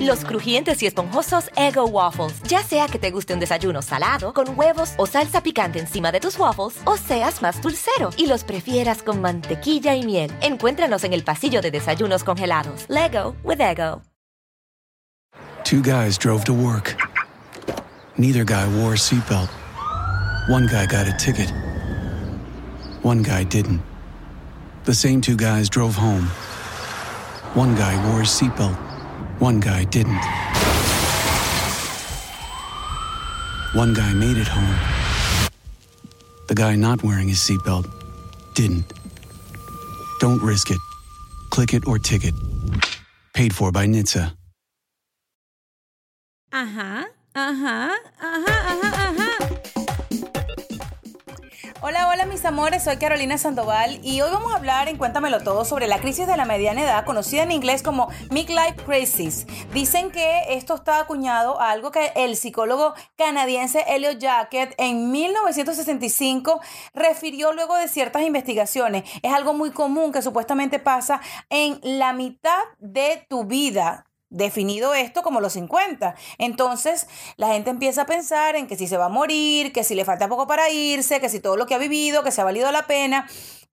Los crujientes y esponjosos Ego Waffles. Ya sea que te guste un desayuno salado, con huevos o salsa picante encima de tus waffles, o seas más dulcero y los prefieras con mantequilla y miel. Encuéntranos en el pasillo de desayunos congelados. Lego with Ego. Two guys drove to work. Neither guy wore a seatbelt. One guy got a ticket. One guy didn't. The same two guys drove home. One guy wore a seatbelt. One guy didn't. One guy made it home. The guy not wearing his seatbelt didn't. Don't risk it. Click it or ticket. Paid for by Uh huh. Uh huh. ajá, ajá. Hola, hola mis amores, soy Carolina Sandoval y hoy vamos a hablar en Cuéntamelo Todo sobre la crisis de la mediana edad, conocida en inglés como Midlife Crisis. Dicen que esto está acuñado a algo que el psicólogo canadiense Elliot Jacket en 1965 refirió luego de ciertas investigaciones. Es algo muy común que supuestamente pasa en la mitad de tu vida definido esto como los 50. Entonces, la gente empieza a pensar en que si se va a morir, que si le falta poco para irse, que si todo lo que ha vivido, que se ha valido la pena.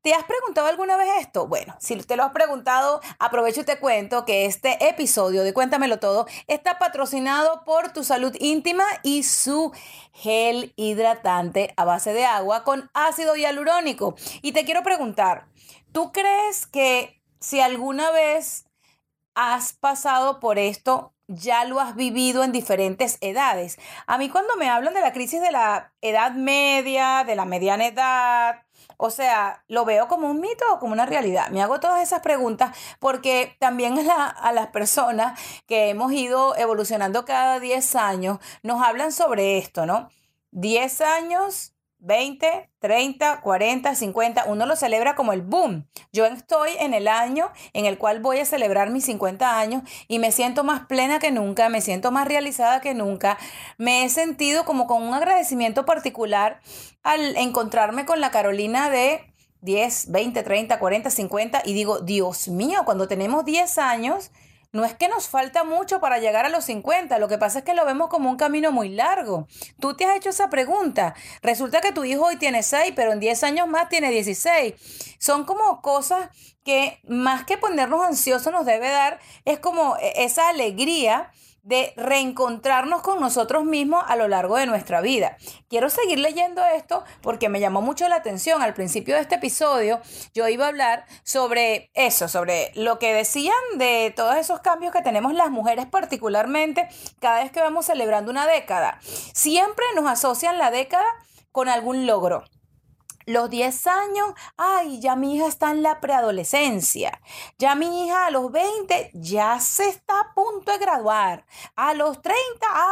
¿Te has preguntado alguna vez esto? Bueno, si te lo has preguntado, aprovecho y te cuento que este episodio de Cuéntamelo Todo está patrocinado por tu salud íntima y su gel hidratante a base de agua con ácido hialurónico. Y te quiero preguntar, ¿tú crees que si alguna vez has pasado por esto, ya lo has vivido en diferentes edades. A mí cuando me hablan de la crisis de la edad media, de la mediana edad, o sea, lo veo como un mito o como una realidad. Me hago todas esas preguntas porque también a, a las personas que hemos ido evolucionando cada 10 años nos hablan sobre esto, ¿no? 10 años 20, 30, 40, 50, uno lo celebra como el boom. Yo estoy en el año en el cual voy a celebrar mis 50 años y me siento más plena que nunca, me siento más realizada que nunca. Me he sentido como con un agradecimiento particular al encontrarme con la Carolina de 10, 20, 30, 40, 50 y digo, Dios mío, cuando tenemos 10 años, no es que nos falta mucho para llegar a los 50, lo que pasa es que lo vemos como un camino muy largo. Tú te has hecho esa pregunta. Resulta que tu hijo hoy tiene 6, pero en 10 años más tiene 16. Son como cosas que más que ponernos ansiosos nos debe dar, es como e, esa alegría de reencontrarnos con nosotros mismos a lo largo de nuestra vida. Quiero seguir leyendo esto porque me llamó mucho la atención. Al principio de este episodio yo iba a hablar sobre eso, sobre lo que decían de todos esos cambios que tenemos las mujeres particularmente cada vez que vamos celebrando una década. Siempre nos asocian la década con algún logro los 10 años, ay, ya mi hija está en la preadolescencia. Ya mi hija a los 20 ya se está a punto de graduar. A los 30,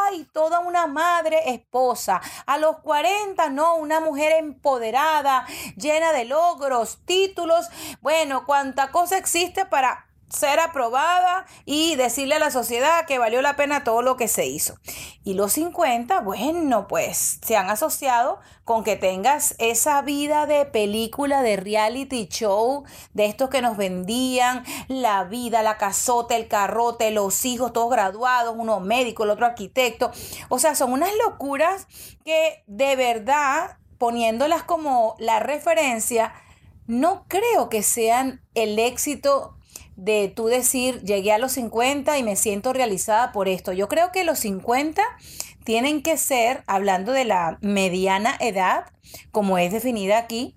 ay, toda una madre esposa. A los 40, no, una mujer empoderada, llena de logros, títulos. Bueno, cuánta cosa existe para ser aprobada y decirle a la sociedad que valió la pena todo lo que se hizo. Y los 50, bueno, pues se han asociado con que tengas esa vida de película, de reality show, de estos que nos vendían, la vida, la casota, el carrote, los hijos, todos graduados, uno médico, el otro arquitecto. O sea, son unas locuras que de verdad, poniéndolas como la referencia, no creo que sean el éxito de tú decir, llegué a los 50 y me siento realizada por esto. Yo creo que los 50 tienen que ser, hablando de la mediana edad, como es definida aquí,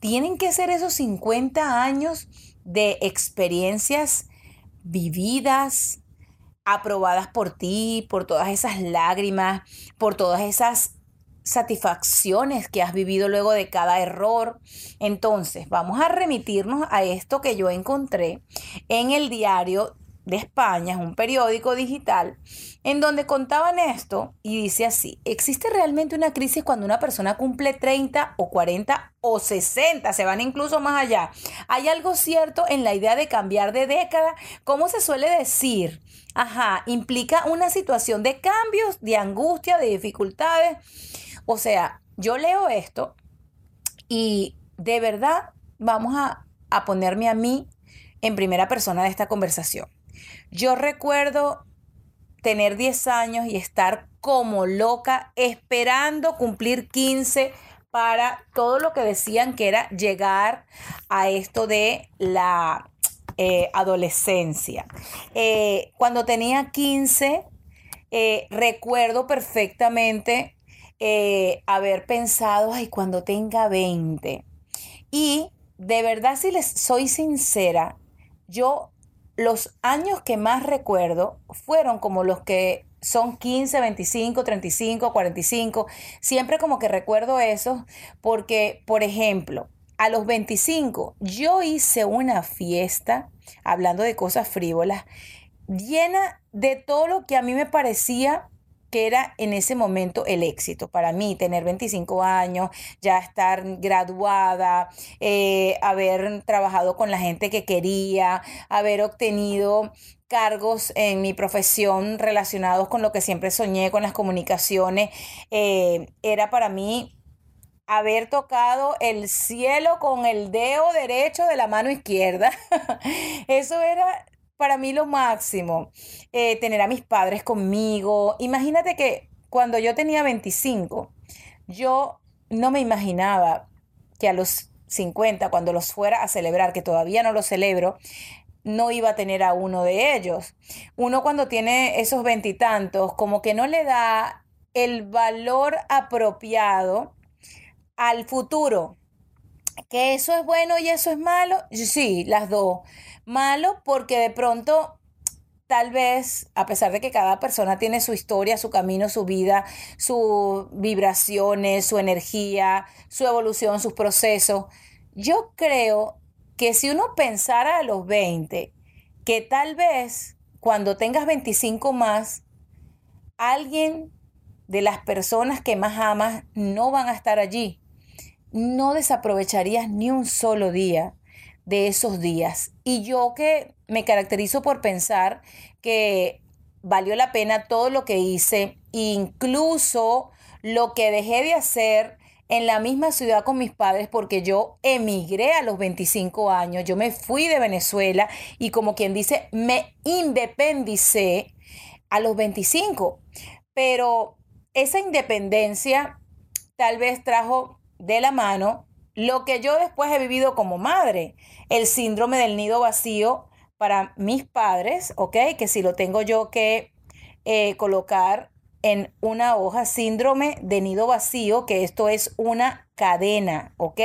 tienen que ser esos 50 años de experiencias vividas, aprobadas por ti, por todas esas lágrimas, por todas esas satisfacciones que has vivido luego de cada error. Entonces, vamos a remitirnos a esto que yo encontré en el diario de España, es un periódico digital, en donde contaban esto y dice así, ¿existe realmente una crisis cuando una persona cumple 30 o 40 o 60? Se van incluso más allá. ¿Hay algo cierto en la idea de cambiar de década? ¿Cómo se suele decir? Ajá, implica una situación de cambios, de angustia, de dificultades. O sea, yo leo esto y de verdad vamos a, ponerme a mí en primera persona de esta conversación. Yo recuerdo tener 10 años y estar como loca esperando cumplir 15 para todo lo que decían que era llegar a esto de la eh, adolescencia. Eh, cuando tenía 15, eh, recuerdo perfectamente haber pensado, ay, cuando tenga 20. Y de verdad, si les soy sincera, yo los años que más recuerdo fueron como los que son 15, 25, 35, 45. Siempre como que recuerdo eso porque, por ejemplo, a los 25 yo hice una fiesta, hablando de cosas frívolas, llena de todo lo que a mí me parecía que era en ese momento el éxito para mí, tener 25 años, ya estar graduada, eh, haber trabajado con la gente que quería, haber obtenido cargos en mi profesión relacionados con lo que siempre soñé, con las comunicaciones, eh, era para mí haber tocado el cielo con el dedo derecho de la mano izquierda. Eso era para mí lo máximo, eh, tener a mis padres conmigo. Imagínate que cuando yo tenía 25, yo no me imaginaba que a los 50, cuando los fuera a celebrar, que todavía no los celebro, no iba a tener a uno de ellos. Uno cuando tiene esos veintitantos, como que no le da el valor apropiado al futuro. Que eso es bueno y eso es malo, sí, las dos. Malo porque de pronto tal vez, a pesar de que cada persona tiene su historia, su camino, su vida, sus vibraciones, su energía, su evolución, sus procesos, yo creo que si uno pensara a los 20, que tal vez cuando tengas 25 más, alguien de las personas que más amas no van a estar allí. No desaprovecharías ni un solo día de esos días. Y yo que me caracterizo por pensar que valió la pena todo lo que hice, incluso lo que dejé de hacer en la misma ciudad con mis padres porque yo emigré a los 25 años, yo me fui de Venezuela y como quien dice, me independicé a los 25. Pero esa independencia tal vez trajo de la mano lo que yo después he vivido como madre, el síndrome del nido vacío para mis padres, ¿ok? Que si lo tengo yo que eh, colocar en una hoja, síndrome de nido vacío, que esto es una cadena, ¿ok?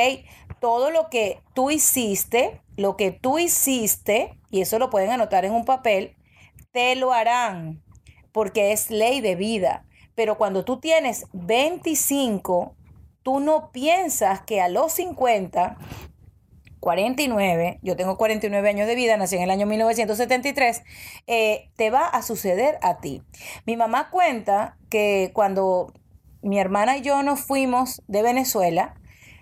Todo lo que tú hiciste, lo que tú hiciste, y eso lo pueden anotar en un papel, te lo harán, porque es ley de vida. Pero cuando tú tienes 25, tú no piensas que a los 50, 49, yo tengo 49 años de vida, nací en el año 1973, eh, te va a suceder a ti. Mi mamá cuenta que cuando mi hermana y yo nos fuimos de Venezuela,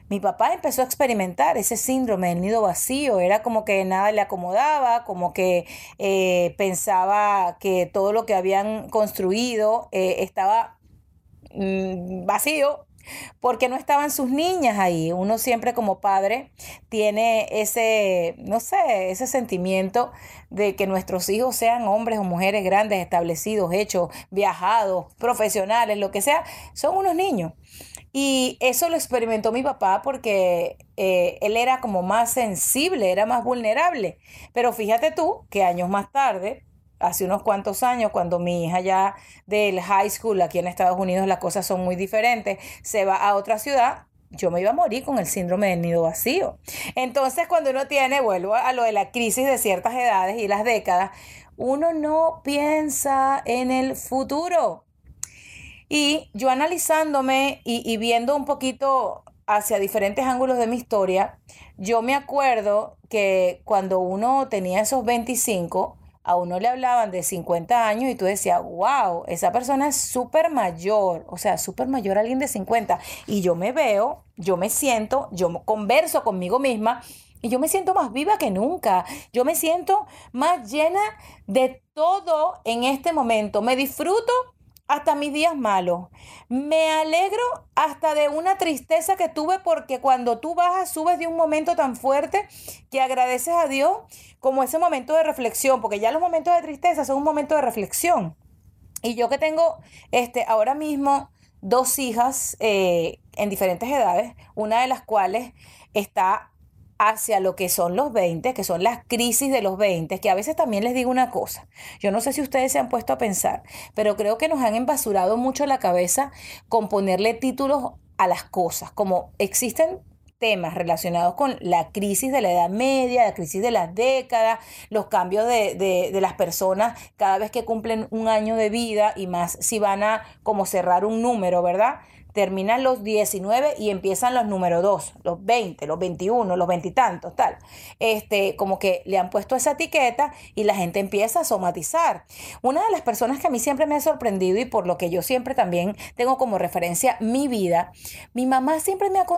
mi papá empezó a experimentar ese síndrome del nido vacío. Era como que nada le acomodaba, como que eh, pensaba que todo lo que habían construido eh, estaba mm, vacío, porque no estaban sus niñas ahí. Uno siempre como padre tiene ese, no sé, ese sentimiento de que nuestros hijos sean hombres o mujeres grandes, establecidos, hechos, viajados, profesionales, lo que sea, son unos niños. Y eso lo experimentó mi papá porque eh, él era como más sensible, era más vulnerable. Pero fíjate tú que años más tarde, hace unos cuantos años, cuando mi hija ya del high school, aquí en Estados Unidos las cosas son muy diferentes, se va a otra ciudad, yo me iba a morir con el síndrome del nido vacío. Entonces, cuando uno tiene, vuelvo a lo de la crisis de ciertas edades y las décadas, uno no piensa en el futuro. Y yo analizándome y, y viendo un poquito hacia diferentes ángulos de mi historia, yo me acuerdo que cuando uno tenía esos 25, a uno le hablaban de 50 años y tú decías, wow, esa persona es súper mayor, o sea, súper mayor alguien de 50. Y yo me veo, yo me siento, yo converso conmigo misma y yo me siento más viva que nunca. Yo me siento más llena de todo en este momento. Me disfruto hasta mis días malos. Me alegro hasta de una tristeza que tuve porque cuando tú bajas, subes de un momento tan fuerte que agradeces a Dios como ese momento de reflexión, porque ya los momentos de tristeza son un momento de reflexión. Y yo que tengo este, ahora mismo dos hijas eh, en diferentes edades, una de las cuales está hacia lo que son los 20, que son las crisis de los 20, que a veces también les digo una cosa, yo no sé si ustedes se han puesto a pensar, pero creo que nos han embasurado mucho la cabeza con ponerle títulos a las cosas, como existen temas relacionados con la crisis de la edad media, la crisis de las décadas, los cambios de, de, de, las personas cada vez que cumplen un año de vida y más si van a como cerrar un número, ¿verdad? Terminan los 19 y empiezan los número 2, los 20, los 21, los 20 y tantos, tal. Este, como que le han puesto esa etiqueta y la gente empieza a somatizar. Una de las personas que a mí siempre me ha sorprendido y por lo que yo siempre también tengo como referencia mi vida, mi mamá siempre me ha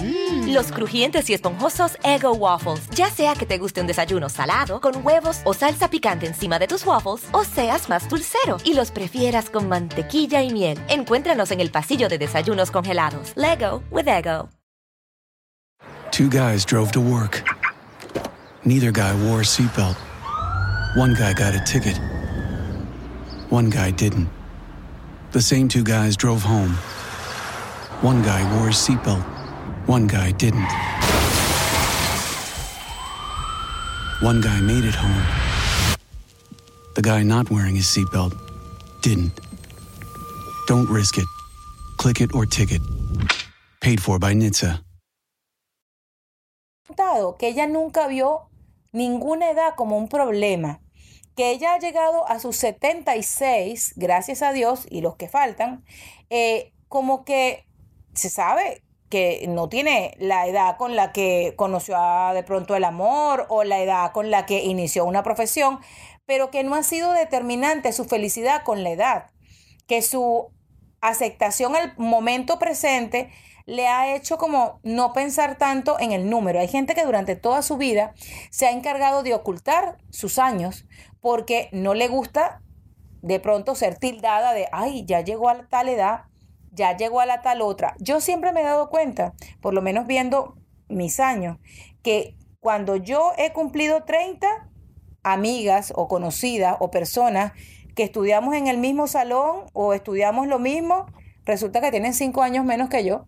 Mm. Los crujientes y esponjosos Ego Waffles. Ya sea que te guste un desayuno salado, con huevos o salsa picante encima de tus waffles, o seas más dulcero y los prefieras con mantequilla y miel. Encuéntranos en el pasillo de desayunos congelados. Lego with Ego. Two guys drove to work. Neither guy wore a seatbelt. One guy got a ticket. One guy didn't. The same two guys drove home. One guy wore a seatbelt. One guy didn't. One guy made it home. The guy not wearing his seatbelt didn't. Don't risk it. Click it or ticket. Paid for by NHTSA. Que ella nunca vio ninguna edad como un problema. Que ella ha llegado a sus 76, gracias a Dios, y los que faltan, eh, como que se sabe que no tiene la edad con la que conoció de pronto el amor o la edad con la que inició una profesión, pero que no ha sido determinante su felicidad con la edad, que su aceptación al momento presente le ha hecho como no pensar tanto en el número. Hay gente que durante toda su vida se ha encargado de ocultar sus años porque no le gusta de pronto ser tildada de, ay, ya llegó a tal edad ya llegó a la tal otra. Yo siempre me he dado cuenta, por lo menos viendo mis años, que cuando yo he cumplido 30, amigas o conocidas o personas que estudiamos en el mismo salón o estudiamos lo mismo, resulta que tienen cinco años menos que yo.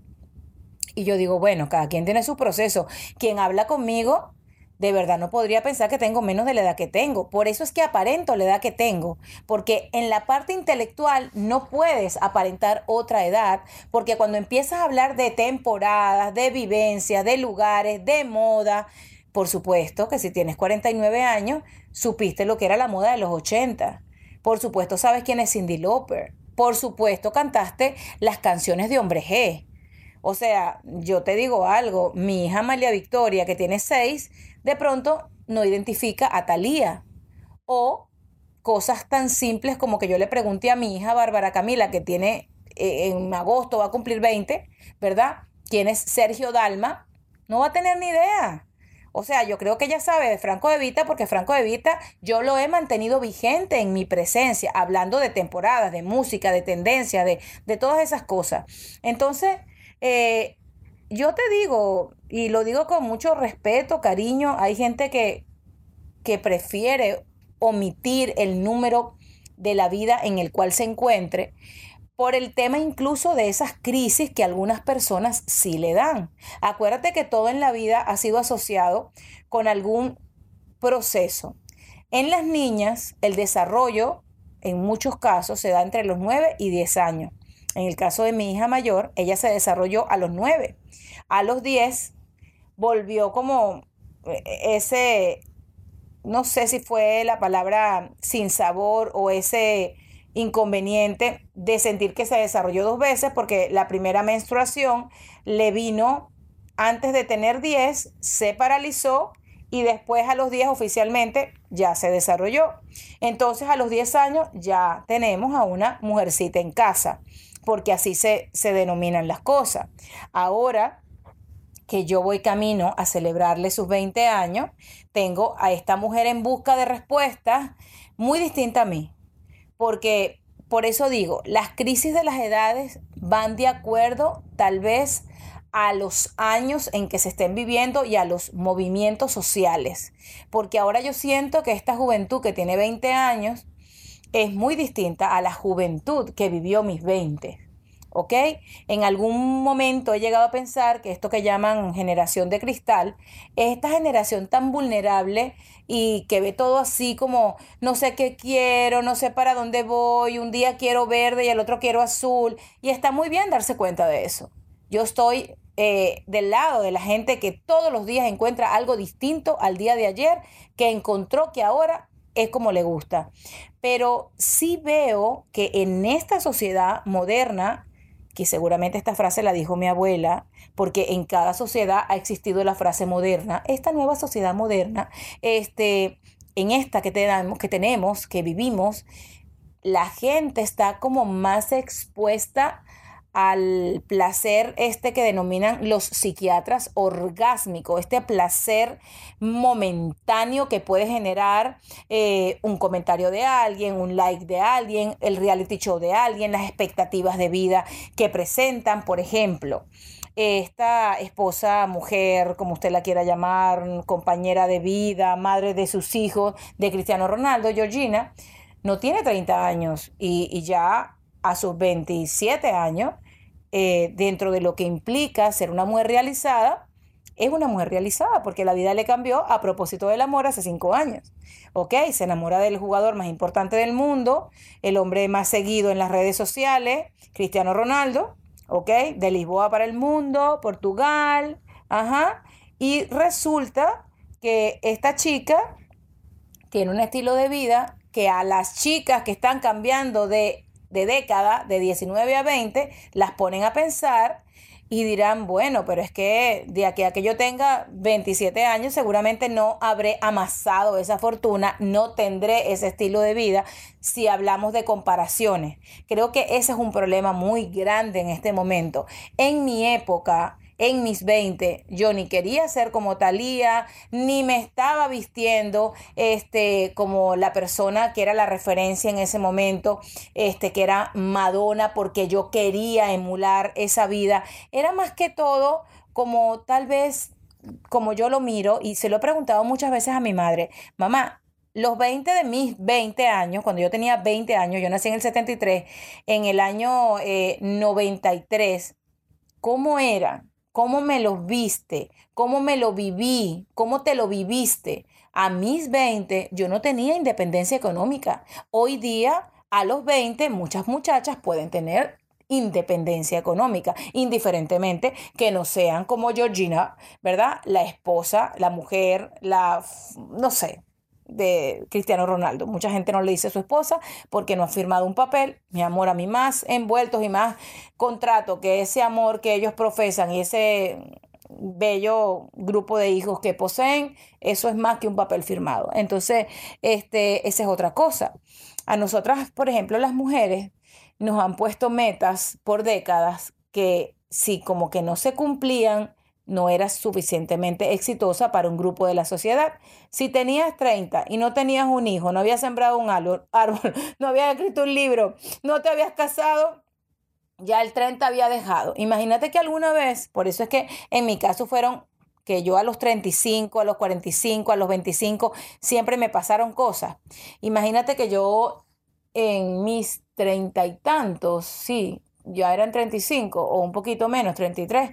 Y yo digo, bueno, cada quien tiene su proceso. Quien habla conmigo de verdad no podría pensar que tengo menos de la edad que tengo. Por eso es que aparento la edad que tengo, porque en la parte intelectual no puedes aparentar otra edad, porque cuando empiezas a hablar de temporadas, de vivencias, de lugares, de moda, por supuesto que si tienes 49 años, supiste lo que era la moda de los 80. Por supuesto sabes quién es Cindy Lauper. Por supuesto cantaste las canciones de Hombre G. O sea, yo te digo algo, mi hija María Victoria, que tiene 6, de pronto no identifica a Talía. O cosas tan simples como que yo le pregunté a mi hija Bárbara Camila, que tiene eh, en agosto va a cumplir 20, ¿verdad? ¿Quién es Sergio Dalma? No va a tener ni idea. O sea, yo creo que ella sabe de Franco de Vita porque Franco de Vita yo lo he mantenido vigente en mi presencia, hablando de temporadas, de música, de tendencia, de, de todas esas cosas. Entonces, eh, yo te digo, y lo digo con mucho respeto, cariño, hay gente que, que prefiere omitir el número de la vida en el cual se encuentre por el tema incluso de esas crisis que algunas personas sí le dan. Acuérdate que todo en la vida ha sido asociado con algún proceso. En las niñas, el desarrollo en muchos casos se da entre los 9 y 10 años. En el caso de mi hija mayor, ella se desarrolló a los 9. A los 10 volvió como eh, ese, no sé si fue la palabra sin sabor o ese inconveniente de sentir que se desarrolló dos veces porque la primera menstruación le vino antes de tener 10, se paralizó y después a los 10 oficialmente ya se desarrolló. Entonces a los 10 años ya tenemos a una mujercita en casa, porque así se, se denominan las cosas. Ahora que yo voy camino a celebrarle sus 20 años, tengo a esta mujer en busca de respuestas muy distinta a mí, porque por eso digo, las crisis de las edades van de acuerdo tal vez a los años en que se estén viviendo y a los movimientos sociales. Porque ahora yo siento que esta juventud que tiene 20 años es muy distinta a la juventud que vivió mis 20. ¿Ok? En algún momento he llegado a pensar que esto que llaman generación de cristal es esta generación tan vulnerable y que ve todo así como no sé qué quiero, no sé para dónde voy, un día quiero verde y el otro quiero azul. Y está muy bien darse cuenta de eso. Yo estoy eh, del lado de la gente que todos los días encuentra algo distinto al día de ayer, que encontró que ahora es como le gusta. Pero sí veo que en esta sociedad moderna, que seguramente esta frase la dijo mi abuela, porque en cada sociedad ha existido la frase moderna, esta nueva sociedad moderna, este, en esta que tenemos, que tenemos, que vivimos, la gente está como más expuesta al placer este que denominan los psiquiatras orgásmico, este placer momentáneo que puede generar eh, un comentario de alguien, un like de alguien, el reality show de alguien, las expectativas de vida que presentan, por ejemplo. Esta esposa, mujer, como usted la quiera llamar, compañera de vida, madre de sus hijos, de Cristiano Ronaldo, Georgina, no tiene 30 años y, y ya a sus 27 años, eh, dentro de lo que implica ser una mujer realizada, es una mujer realizada porque la vida le cambió a propósito del amor hace cinco años. Ok, se enamora del jugador más importante del mundo, el hombre más seguido en las redes sociales, Cristiano Ronaldo, ok, de Lisboa para el mundo, Portugal, ajá, y resulta que esta chica tiene un estilo de vida que a las chicas que están cambiando de de década, de 19 a 20, las ponen a pensar y dirán, bueno, pero es que de aquí a que yo tenga 27 años seguramente no habré amasado esa fortuna, no tendré ese estilo de vida si hablamos de comparaciones. Creo que ese es un problema muy grande en este momento. En mi época, en mis 20 yo ni quería ser como Talía, ni me estaba vistiendo este, como la persona que era la referencia en ese momento, este, que era Madonna, porque yo quería emular esa vida. Era más que todo como tal vez como yo lo miro y se lo he preguntado muchas veces a mi madre, mamá, los 20 de mis 20 años, cuando yo tenía 20 años, yo nací en el 73, en el año 93, eh, ¿cómo era? Cómo me lo viste, cómo me lo viví, cómo te lo viviste. A mis 20 yo no tenía independencia económica. Hoy día, a los 20, muchas muchachas pueden tener independencia económica, indiferentemente que no sean como Georgina, ¿verdad? La esposa, la mujer, la, no sé, de Cristiano Ronaldo. Mucha gente no le dice a su esposa porque no ha firmado un papel, mi amor a mí más envueltos y más contrato que ese amor que ellos profesan y ese bello grupo de hijos que poseen, eso es más que un papel firmado. Entonces, este, esa es otra cosa. A nosotras, por ejemplo, las mujeres nos han puesto metas por décadas que si como que no se cumplían, no eras suficientemente exitosa para un grupo de la sociedad. Si tenías 30 y no tenías un hijo, no habías sembrado un árbol, no habías escrito un libro, no te habías casado, ya el 30 había dejado. Imagínate que alguna vez, por eso es que en mi caso fueron que yo a los 35, a los 45, a los 25, siempre me pasaron cosas. Imagínate que yo en mis treinta y tantos, sí, ya eran 35 o un poquito menos, 33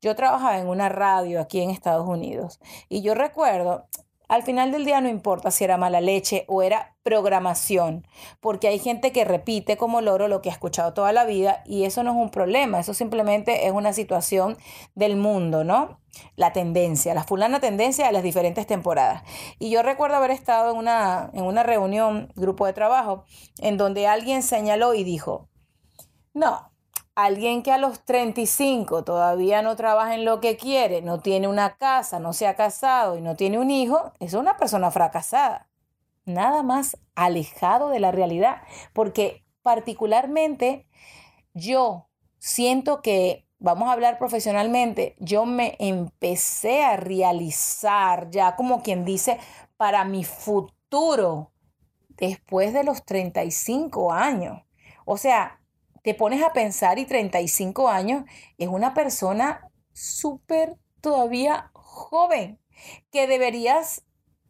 yo trabajaba en una radio aquí en Estados Unidos y yo recuerdo, Al final del día no importa si era mala leche o era programación, porque hay gente que repite como loro lo que ha escuchado toda la vida y eso no es un problema, eso simplemente es una situación del mundo, ¿no? La tendencia, la fulana tendencia a las diferentes temporadas. Y yo recuerdo haber estado en una, en una reunión, grupo de trabajo, en donde alguien señaló y dijo, no, Alguien que a los 35 todavía no trabaja en lo que quiere, no tiene una casa, no se ha casado y no tiene un hijo, es una persona fracasada. Nada más alejado de la realidad, porque particularmente yo siento que, vamos a hablar profesionalmente, yo me empecé a realizar ya como quien dice, para mi futuro después de los 35 años. O sea, te pones a pensar y 35 años es una persona súper todavía joven que deberías,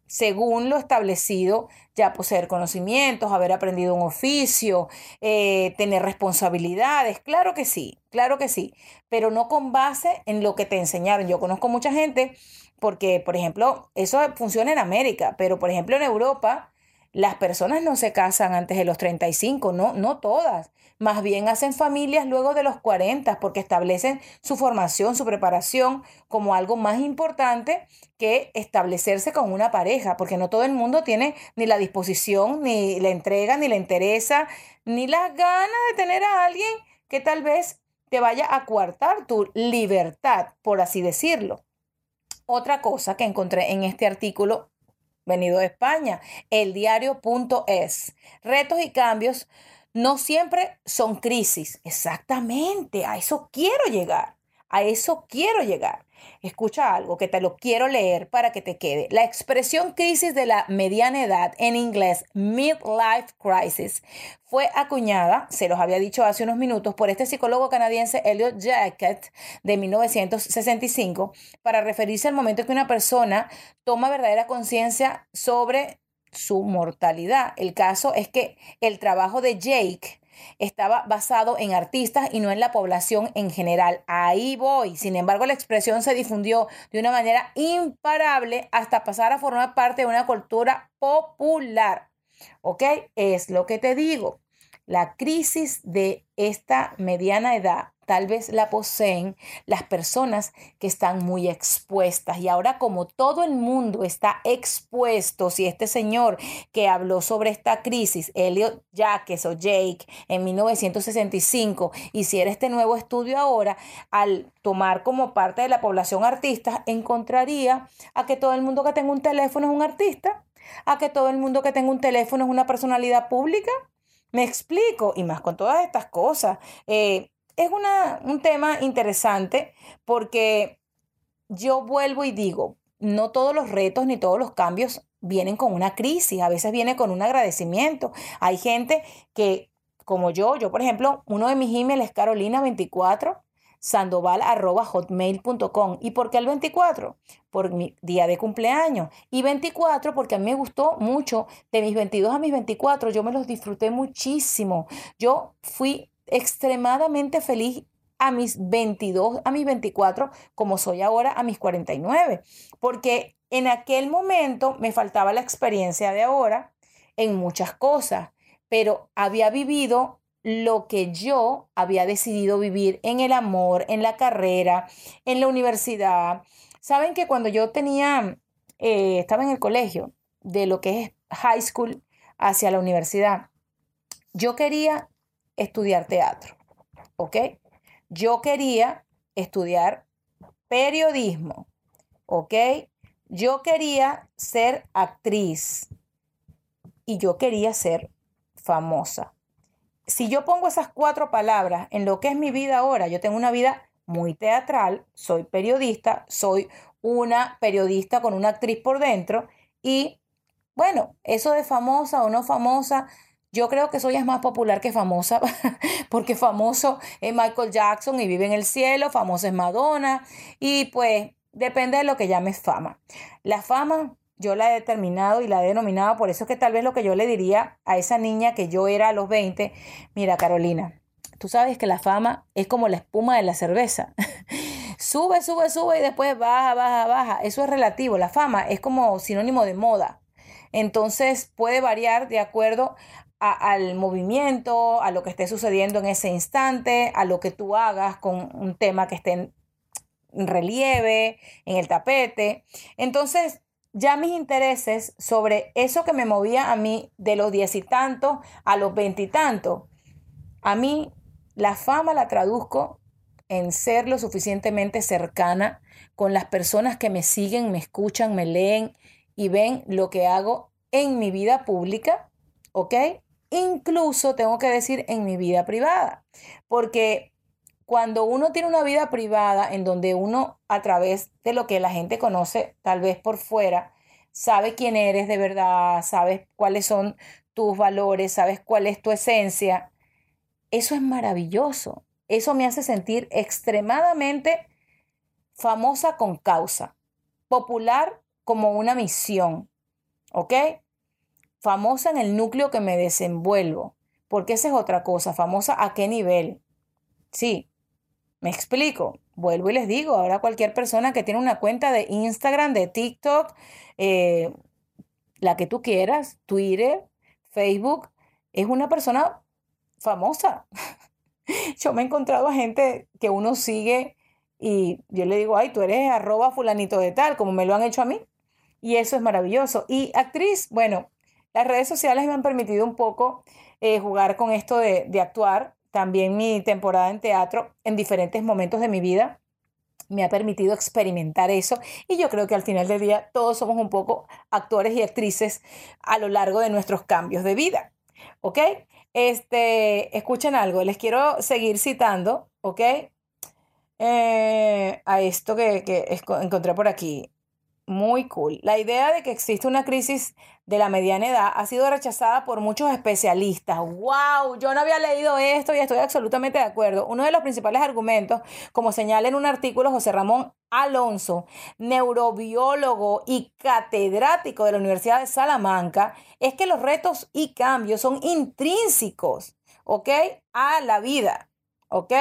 según lo establecido, ya poseer conocimientos, haber aprendido un oficio, eh, tener responsabilidades. Claro que sí, claro que sí, pero no con base en lo que te enseñaron. Yo conozco mucha gente porque, por ejemplo, eso funciona en América, pero por ejemplo en Europa las personas no se casan antes de los 35, no, no todas. Más bien hacen familias luego de los 40 porque establecen su formación, su preparación como algo más importante que establecerse con una pareja, porque no todo el mundo tiene ni la disposición, ni la entrega, ni la interesa, ni las ganas de tener a alguien que tal vez te vaya a coartar tu libertad, por así decirlo. Otra cosa que encontré en este artículo venido de España, el diario.es. Retos y cambios no siempre son crisis. Exactamente, a eso quiero llegar. A eso quiero llegar. Escucha algo que te lo quiero leer para que te quede. La expresión crisis de la mediana edad, en inglés midlife crisis, fue acuñada, se los había dicho hace unos minutos, por este psicólogo canadiense Elliot Jacket de 1965 para referirse al momento en que una persona toma verdadera conciencia sobre su mortalidad. El caso es que el trabajo de Jake estaba basado en artistas y no en la población en general. Ahí voy. Sin embargo, la expresión se difundió de una manera imparable hasta pasar a formar parte de una cultura popular. ¿Ok? Es lo que te digo. La crisis de esta mediana edad tal vez la poseen las personas que están muy expuestas. Y ahora como todo el mundo está expuesto, si este señor que habló sobre esta crisis, Elliot Jacques o Jake, en 1965, hiciera este nuevo estudio ahora, al tomar como parte de la población artista, encontraría a que todo el mundo que tenga un teléfono es un artista, a que todo el mundo que tenga un teléfono es una personalidad pública. Me explico, y más con todas estas cosas. Eh, es un tema interesante porque yo vuelvo y digo, no todos los retos ni todos los cambios vienen con una crisis, a veces viene con un agradecimiento. Hay gente que, como yo, yo por ejemplo, uno de mis emails es carolina24 sandoval hotmail.com. ¿Y por qué el 24? Por mi día de cumpleaños. Y 24 porque a mí me gustó mucho. De mis 22 a mis 24 yo me los disfruté muchísimo. Yo fui extremadamente feliz a mis 22, a mis 24, como soy ahora a mis 49, porque en aquel momento me faltaba la experiencia de ahora en muchas cosas, pero había vivido lo que yo había decidido vivir en el amor, en la carrera, en la universidad. Saben que cuando yo tenía, eh, estaba en el colegio, de lo que es high school hacia la universidad, yo quería estudiar teatro, ¿ok? Yo quería estudiar periodismo, ¿ok? Yo quería ser actriz y yo quería ser famosa. Si yo pongo esas cuatro palabras en lo que es mi vida ahora, yo tengo una vida muy teatral, soy periodista, soy una periodista con una actriz por dentro y bueno, eso de famosa o no famosa, yo creo que soy más popular que famosa, porque famoso es Michael Jackson y vive en el cielo, famoso es Madonna, y pues depende de lo que llames fama. La fama yo la he determinado y la he denominado, por eso es que tal vez lo que yo le diría a esa niña que yo era a los 20, mira Carolina, tú sabes que la fama es como la espuma de la cerveza. sube, sube, sube y después baja, baja, baja. Eso es relativo. La fama es como sinónimo de moda. Entonces puede variar de acuerdo al movimiento, a lo que esté sucediendo en ese instante, a lo que tú hagas con un tema que esté en relieve, en el tapete. Entonces, ya mis intereses sobre eso que me movía a mí de los diez y tantos a los veintitantos, a mí la fama la traduzco en ser lo suficientemente cercana con las personas que me siguen, me escuchan, me leen y ven lo que hago en mi vida pública, ¿ok? Incluso tengo que decir en mi vida privada, porque cuando uno tiene una vida privada en donde uno a través de lo que la gente conoce tal vez por fuera, sabe quién eres de verdad, sabes cuáles son tus valores, sabes cuál es tu esencia, eso es maravilloso. Eso me hace sentir extremadamente famosa con causa, popular como una misión, ¿ok? Famosa en el núcleo que me desenvuelvo, porque esa es otra cosa, famosa a qué nivel. Sí, me explico. Vuelvo y les digo, ahora cualquier persona que tiene una cuenta de Instagram, de TikTok, eh, la que tú quieras, Twitter, Facebook, es una persona famosa. yo me he encontrado a gente que uno sigue y yo le digo, ay, tú eres arroba fulanito de tal, como me lo han hecho a mí. Y eso es maravilloso. Y actriz, bueno, las redes sociales me han permitido un poco eh, jugar con esto de, de actuar también mi temporada en teatro en diferentes momentos de mi vida me ha permitido experimentar eso y yo creo que al final del día todos somos un poco actores y actrices a lo largo de nuestros cambios de vida. ¿Ok? Este, escuchen algo, les quiero seguir citando, ¿ok? Eh, a esto que, que encontré por aquí muy cool. La idea de que existe una crisis de la mediana edad ha sido rechazada por muchos especialistas. ¡Wow! Yo no había leído esto y estoy absolutamente de acuerdo. Uno de los principales argumentos, como señala en un artículo José Ramón Alonso, neurobiólogo y catedrático de la Universidad de Salamanca, es que los retos y cambios son intrínsecos, ¿ok? A la vida, ¿ok?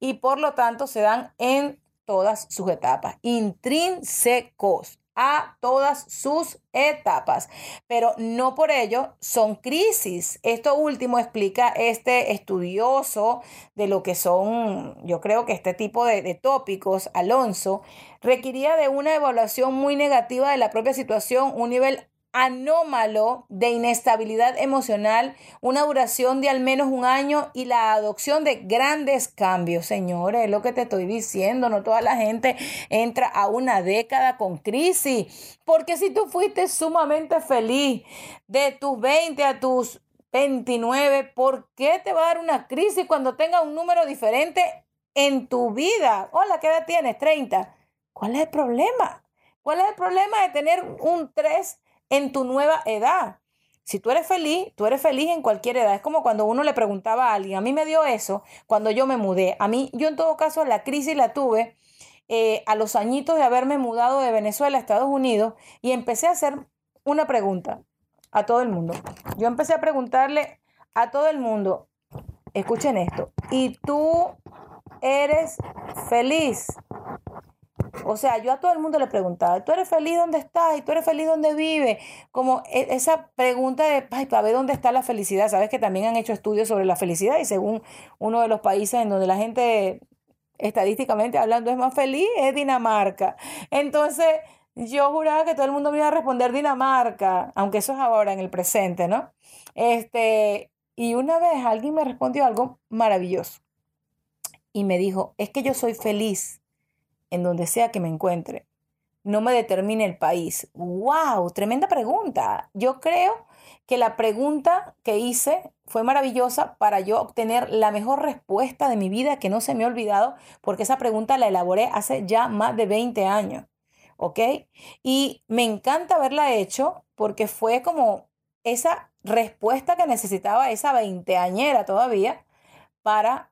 Y por lo tanto se dan en todas sus etapas, intrínsecos a todas sus etapas, pero no por ello son crisis. Esto último explica este estudioso de lo que son, yo creo que este tipo de, de tópicos, Alonso, requería de una evaluación muy negativa de la propia situación, un nivel anómalo de inestabilidad emocional, una duración de al menos un año y la adopción de grandes cambios. Señores, es lo que te estoy diciendo, no toda la gente entra a una década con crisis, porque si tú fuiste sumamente feliz de tus 20 a tus 29, ¿por qué te va a dar una crisis cuando tenga un número diferente en tu vida? Hola, ¿qué edad tienes? 30. ¿Cuál es el problema? ¿Cuál es el problema de tener un 3 en tu nueva edad. Si tú eres feliz, tú eres feliz en cualquier edad. Es como cuando uno le preguntaba a alguien, a mí me dio eso cuando yo me mudé. A mí, yo en todo caso, la crisis la tuve eh, a los añitos de haberme mudado de Venezuela a Estados Unidos y empecé a hacer una pregunta a todo el mundo. Yo empecé a preguntarle a todo el mundo, escuchen esto, ¿y tú eres feliz? O sea, yo a todo el mundo le preguntaba, ¿tú eres feliz donde estás? ¿Y tú eres feliz donde vives? Como e, esa pregunta de, ay, para ver dónde está la felicidad. Sabes que también han hecho estudios sobre la felicidad y según uno de los países en donde la gente, estadísticamente hablando, es más feliz, es Dinamarca. Entonces, yo juraba que todo el mundo me iba a responder Dinamarca, aunque eso es ahora en el presente, ¿no? Este, y una vez alguien me respondió algo maravilloso y me dijo, es que yo soy feliz en donde sea que me encuentre. No me determine el país. ¡Wow! Tremenda pregunta. Yo creo que la pregunta que hice fue maravillosa para yo obtener la mejor respuesta de mi vida que no se me ha olvidado, porque esa pregunta la elaboré hace ya más de 20 años. ¿Ok? Y me encanta haberla hecho porque fue como esa respuesta que necesitaba esa veinteañera todavía para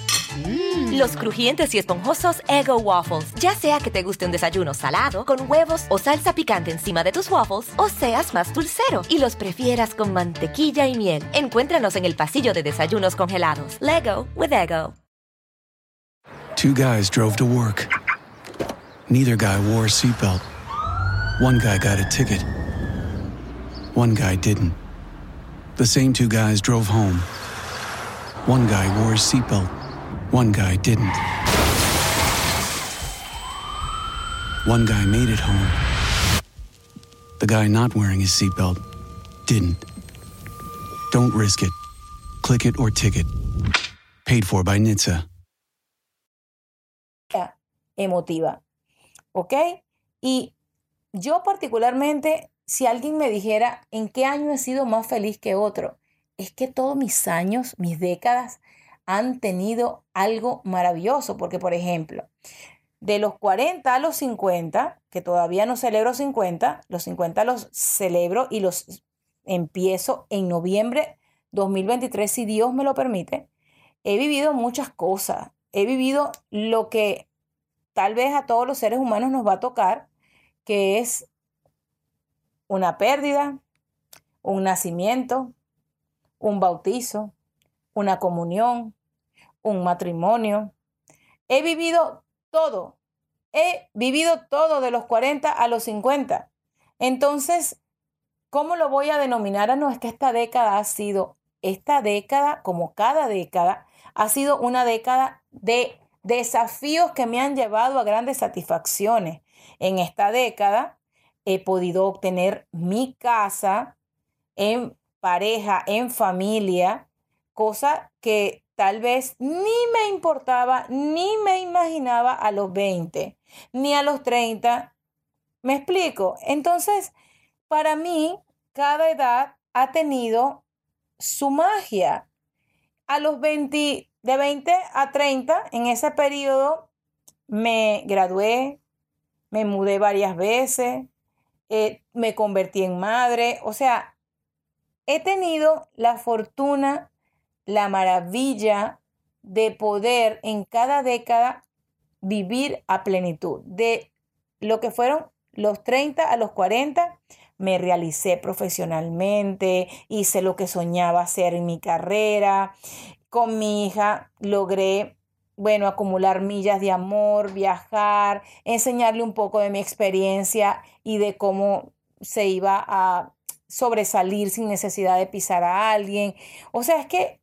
Los crujientes y esponjosos Ego Waffles. Ya sea que te guste un desayuno salado, con huevos o salsa picante encima de tus waffles, o seas más dulcero y los prefieras con mantequilla y miel. Encuéntranos en el pasillo de desayunos congelados. Lego with Ego. Two guys drove to work. Neither guy wore a seatbelt. One guy got a ticket. One guy didn't. The same two guys drove home. One guy wore a seatbelt. One guy didn't. One guy made it home. The guy not wearing his seatbelt didn't. Don't risk it. Click it or ticket. Paid for by NHTSA. emotiva. ¿Ok? Y yo particularmente, si alguien me dijera en qué año he sido más feliz que otro, es que todos mis años, mis décadas, han tenido algo maravilloso. Porque, por ejemplo, de los 40 a los 50, que todavía no celebro 50, los 50 los celebro y los empiezo en noviembre 2023, si Dios me lo permite. He vivido muchas cosas. He vivido lo que tal vez a todos los seres humanos nos va a tocar, que es una pérdida, un nacimiento, un bautizo, una comunión, un matrimonio. He vivido todo, he vivido todo de los 40 a los 50. Entonces, ¿cómo lo voy a denominar? Ah, no, es que esta década ha sido, esta década, como cada década, ha sido una década de desafíos que me han llevado a grandes satisfacciones. En esta década he podido obtener mi casa en pareja, en familia, cosa que tal vez ni me importaba, ni me imaginaba a los 20, ni a los 30. ¿Me explico? Entonces, para mí, cada edad ha tenido su magia. A los 20, de 20 a 30, en ese periodo, me gradué, me mudé varias veces, eh, me convertí en madre, o sea, he tenido la fortuna, la maravilla de poder en cada década vivir a plenitud. De lo que fueron los 30 a los 40, me realicé profesionalmente, hice lo que soñaba hacer en mi carrera, con mi hija logré, bueno, acumular millas de amor, viajar, enseñarle un poco de mi experiencia y de cómo se iba a sobresalir sin necesidad de pisar a alguien. O sea, es que,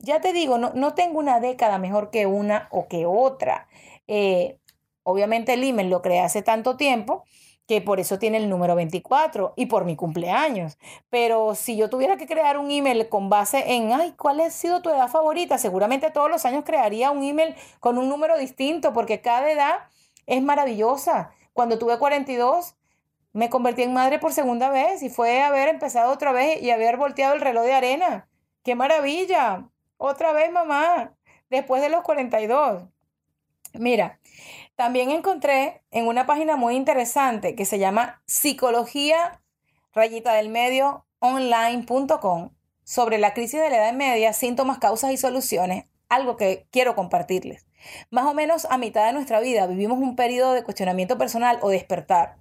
ya te digo, no, no tengo una década mejor que una o que otra. Eh, obviamente el email lo creé hace tanto tiempo que por eso tiene el número 24 y por mi cumpleaños. Pero si yo tuviera que crear un email con base en, ay, ¿cuál ha sido tu edad favorita? Seguramente todos los años crearía un email con un número distinto porque cada edad es maravillosa. Cuando tuve 42, me convertí en madre por segunda vez y fue haber empezado otra vez y haber volteado el reloj de arena. ¡Qué maravilla! Otra vez, mamá, después de los 42. Mira, también encontré en una página muy interesante que se llama psicología rayita del medio online.com sobre la crisis de la edad media, síntomas, causas y soluciones, algo que quiero compartirles. Más o menos a mitad de nuestra vida vivimos un periodo de cuestionamiento personal o despertar.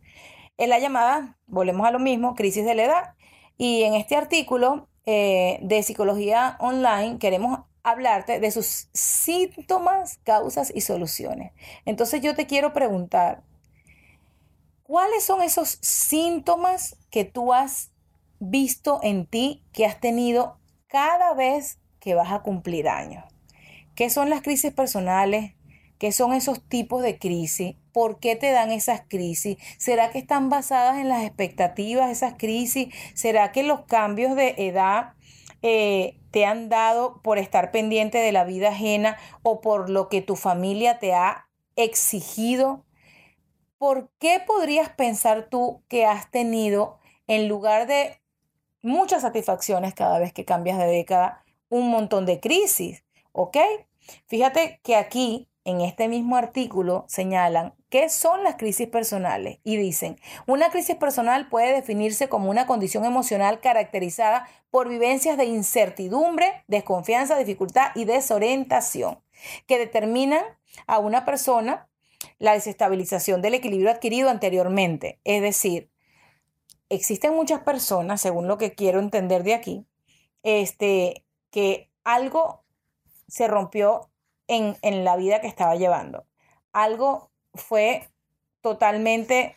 En la llamada, volvemos a lo mismo, crisis de la edad. Y en este artículo eh, de psicología online queremos hablarte de sus síntomas, causas y soluciones. Entonces yo te quiero preguntar, ¿cuáles son esos síntomas que tú has visto en ti que has tenido cada vez que vas a cumplir años? ¿Qué son las crisis personales? ¿Qué son esos tipos de crisis? ¿Por qué te dan esas crisis? ¿Será que están basadas en las expectativas, esas crisis? ¿Será que los cambios de edad eh, te han dado por estar pendiente de la vida ajena o por lo que tu familia te ha exigido? ¿Por qué podrías pensar tú que has tenido, en lugar de muchas satisfacciones cada vez que cambias de década, un montón de crisis? ¿Ok? Fíjate que aquí en este mismo artículo señalan qué son las crisis personales y dicen, una crisis personal puede definirse como una condición emocional caracterizada por vivencias de incertidumbre, desconfianza, dificultad y desorientación que determinan a una persona la desestabilización del equilibrio adquirido anteriormente. Es decir, existen muchas personas, según lo que quiero entender de aquí, este, que algo se rompió en, la vida que estaba llevando. Algo fue totalmente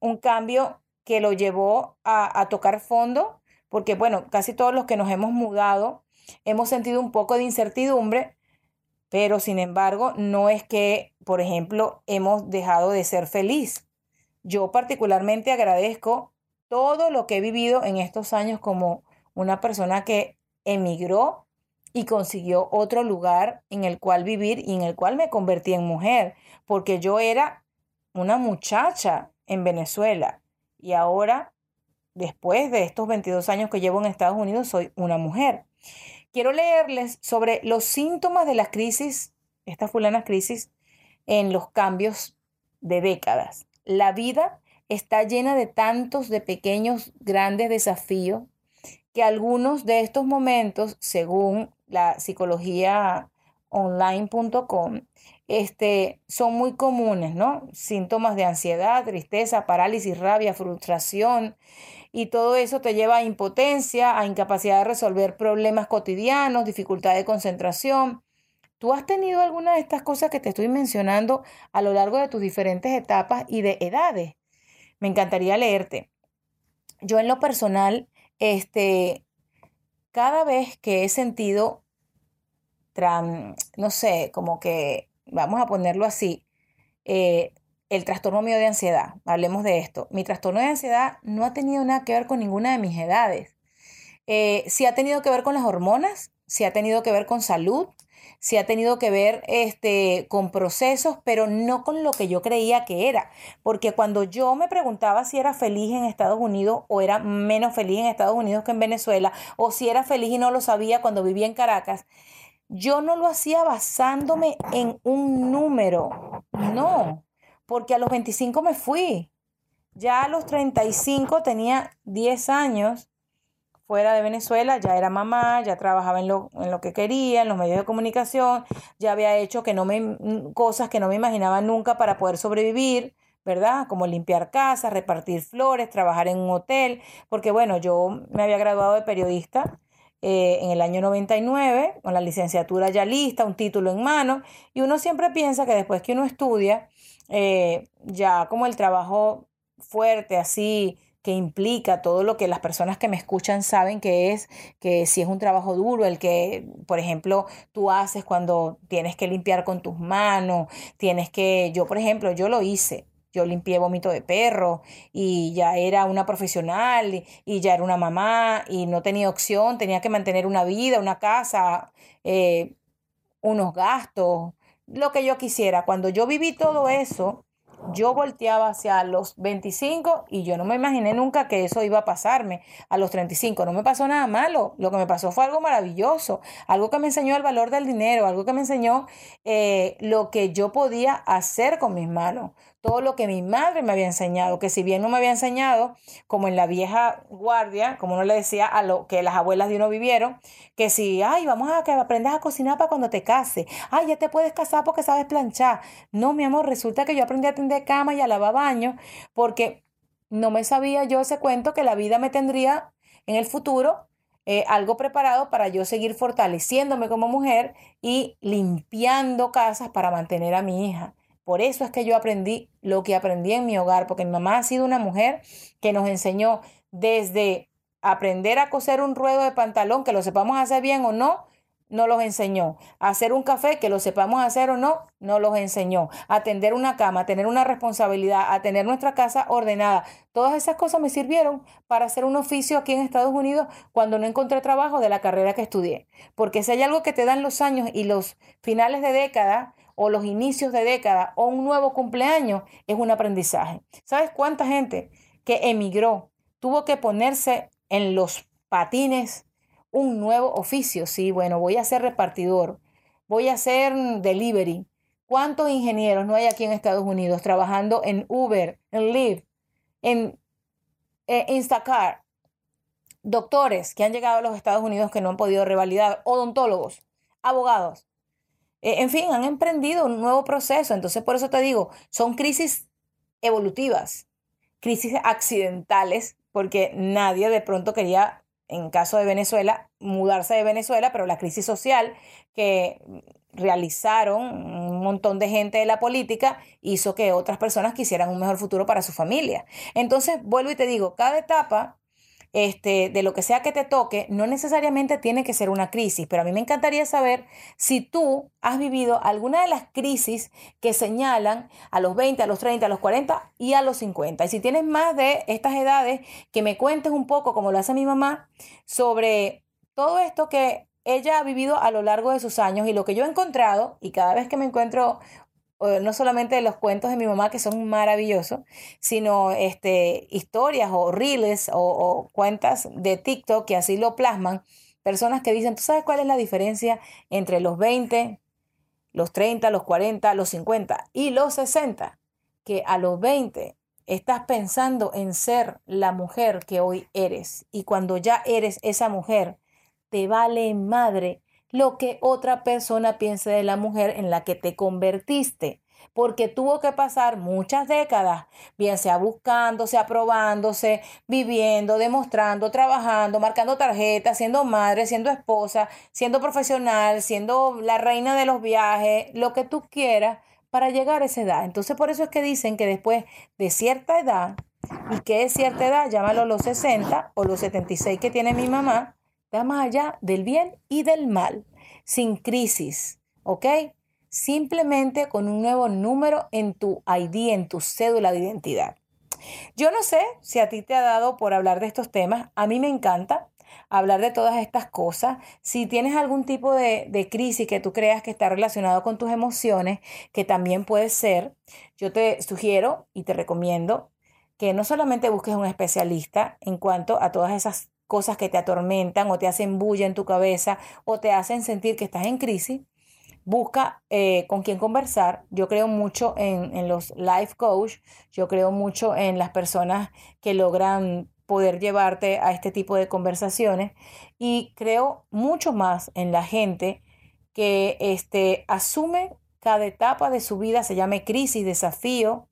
un cambio que lo llevó a, a, tocar fondo, porque bueno, casi todos los que nos hemos mudado hemos sentido un poco de incertidumbre, pero sin embargo no es que, por ejemplo, hemos dejado de ser feliz. Yo particularmente agradezco todo lo que he vivido en estos años como una persona que emigró y consiguió otro lugar en el cual vivir y en el cual me convertí en mujer, porque yo era una muchacha en Venezuela y ahora, después de estos 22 años que llevo en Estados Unidos, soy una mujer. Quiero leerles sobre los síntomas de la crisis, esta fulana crisis, en los cambios de décadas. La vida está llena de tantos, de pequeños, grandes desafíos, que algunos de estos momentos, según la psicología online.com, este, son muy comunes, ¿no? Síntomas de ansiedad, tristeza, parálisis, rabia, frustración, y todo eso te lleva a impotencia, a incapacidad de resolver problemas cotidianos, dificultad de concentración. ¿Tú has tenido alguna de estas cosas que te estoy mencionando a lo largo de tus diferentes etapas y de edades? Me encantaría leerte. Yo en lo personal, este, cada vez que he sentido, no sé, como que, vamos a ponerlo así, eh, el trastorno mío de ansiedad, hablemos de esto. Mi trastorno de ansiedad no ha tenido nada que ver con ninguna de mis edades. Eh, sí ha tenido que ver con las hormonas, sí ha tenido que ver con salud, sí ha tenido que ver este, con procesos, pero no con lo que yo creía que era. Porque cuando yo me preguntaba si era feliz en Estados Unidos o era menos feliz en Estados Unidos que en Venezuela, o si era feliz y no lo sabía cuando vivía en Caracas, yo no lo hacía basándome en un número, no, porque a los 25 me fui. Ya a los 35 tenía 10 años fuera de Venezuela, ya era mamá, ya trabajaba en lo, en lo que quería, en los medios de comunicación, ya había hecho que no me, mm, cosas que no me imaginaba nunca para poder sobrevivir, ¿verdad? Como limpiar casas, repartir flores, trabajar en un hotel, porque bueno, yo me había graduado de periodista eh, en el año 99, con la licenciatura ya lista, un título en mano, y uno siempre piensa que después que uno estudia, eh, ya como el trabajo fuerte, así, que implica todo lo que las personas que me escuchan saben que es, que si es un trabajo duro, el que, por ejemplo, tú haces cuando tienes que limpiar con tus manos, tienes que, yo, por ejemplo, yo lo hice. Yo limpié vómito de perro y ya era una profesional y, ya era una mamá y no tenía opción, tenía que mantener una vida, una casa, eh, unos gastos, lo que yo quisiera. Cuando yo viví todo eso, yo volteaba hacia los 25 y yo no me imaginé nunca que eso iba a pasarme a los 35. No me pasó nada malo. Lo que me pasó fue algo maravilloso, algo que me enseñó el valor del dinero, algo que me enseñó eh, lo que yo podía hacer con mis manos todo lo que mi madre me había enseñado, que si bien no me había enseñado, como en la vieja guardia, como uno le decía a lo que las abuelas de uno vivieron, que si, ay, vamos a que aprendas a cocinar para cuando te cases, ay, ya te puedes casar porque sabes planchar. No, mi amor, resulta que yo aprendí a tender cama y a lavar baño porque no me sabía yo ese cuento que la vida me tendría en el futuro eh, algo preparado para yo seguir fortaleciéndome como mujer y limpiando casas para mantener a mi hija. Por eso es que yo aprendí lo que aprendí en mi hogar, porque mi mamá ha sido una mujer que nos enseñó desde aprender a coser un ruedo de pantalón, que lo sepamos hacer bien o no, no los enseñó. hacer un café, que lo sepamos hacer o no, no los enseñó. A tender una cama, a tener una responsabilidad, a tener nuestra casa ordenada. Todas esas cosas me sirvieron para hacer un oficio aquí en Estados Unidos cuando no encontré trabajo de la carrera que estudié. Porque si hay algo que te dan los años y los finales de década, o los inicios de década o un nuevo cumpleaños es un aprendizaje. ¿Sabes cuánta gente que emigró tuvo que ponerse en los patines un nuevo oficio? Sí, bueno, voy a ser repartidor, voy a hacer delivery, ¿Cuántos ingenieros no hay aquí en Estados Unidos trabajando en Uber, en Lyft, en eh, Instacart? Doctores que han llegado a los Estados Unidos que no han podido revalidar, odontólogos, abogados. Eh, en fin, han emprendido un nuevo proceso. Entonces, por eso te digo, son crisis evolutivas, crisis accidentales, porque nadie de pronto quería, en caso de Venezuela, mudarse de Venezuela, pero la crisis social que realizaron un montón de gente de la política hizo que otras personas quisieran un mejor futuro para su familia. Entonces, vuelvo y te digo, cada etapa este, de lo que sea que te toque, no necesariamente tiene que ser una crisis, pero a mí me encantaría saber si tú has vivido alguna de las crisis que señalan a los 20, a los 30, a los 40 y a los 50. Y si tienes más de estas edades, que me cuentes un poco, como lo hace mi mamá, sobre todo esto que ella ha vivido a lo largo de sus años y lo que yo he encontrado, y cada vez que me encuentro no solamente los cuentos de mi mamá que son maravillosos, sino este, historias o reels o, o, cuentas de TikTok que así lo plasman. Personas que dicen, ¿tú sabes cuál es la diferencia entre los 20, los 30, los 40, los 50 y los 60? Que a los 20 estás pensando en ser la mujer que hoy eres y cuando ya eres esa mujer, te vale madre lo que otra persona piense de la mujer en la que te convertiste, porque tuvo que pasar muchas décadas, bien sea buscándose, aprobándose, viviendo, demostrando, trabajando, marcando tarjetas, siendo madre, siendo esposa, siendo profesional, siendo la reina de los viajes, lo que tú quieras para llegar a esa edad. Entonces por eso es que dicen que después de cierta edad, y que es cierta edad, llámalo los 60 o los 76 que tiene mi mamá, va más allá del bien y del mal, sin crisis, ¿ok? Simplemente con un nuevo número en tu ID, en tu cédula de identidad. Yo no sé si a ti te ha dado por hablar de estos temas, a mí me encanta hablar de todas estas cosas. Si tienes algún tipo de, de, crisis que tú creas que está relacionado con tus emociones, que también puede ser, yo te sugiero y te recomiendo que no solamente busques un especialista en cuanto a todas esas cosas que te atormentan o te hacen bulla en tu cabeza o te hacen sentir que estás en crisis, busca eh, con quién conversar. Yo creo mucho en, en los life coach, yo creo mucho en las personas que logran poder llevarte a este tipo de conversaciones y creo mucho más en la gente que este, asume cada etapa de su vida, se llame crisis, desafío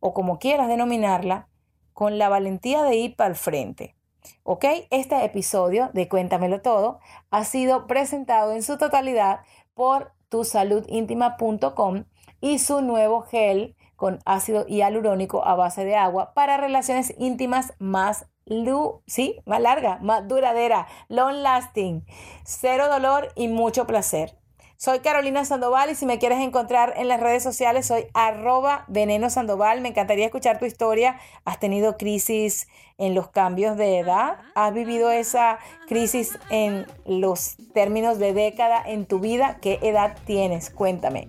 o como quieras denominarla, con la valentía de ir para el frente. ¿Ok? Este episodio de Cuéntamelo Todo ha sido presentado en su totalidad por tusaludintima.com y su nuevo gel con ácido hialurónico a base de agua para relaciones íntimas más sí, más larga, más duradera, long lasting, cero dolor y mucho placer. Soy Carolina Sandoval y si me quieres encontrar en las redes sociales soy arroba veneno Sandoval. Me encantaría escuchar tu historia. ¿Has tenido crisis en los cambios de edad? ¿Has vivido esa crisis en los términos de década en tu vida? ¿Qué edad tienes? Cuéntame.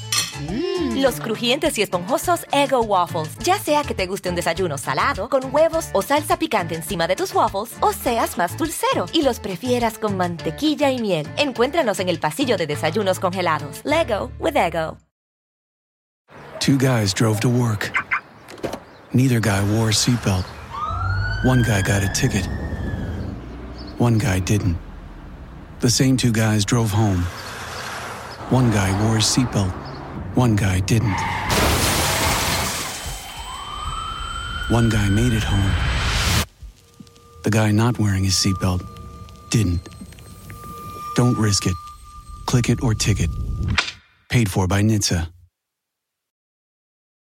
Los crujientes y esponjosos Ego Waffles. Ya sea que te guste un desayuno salado, con huevos o salsa picante encima de tus waffles, o seas más dulcero y los prefieras con mantequilla y miel. Encuéntranos en el pasillo de desayunos congelados. Lego with Ego. Two guys drove to work. Neither guy wore a seatbelt. One guy got a ticket. One guy didn't. The same two guys drove home. One guy wore a seatbelt. One guy didn't. One guy made it home. The guy not wearing his seatbelt didn't. Don't risk it. Click it or ticket. Paid for by NHTSA.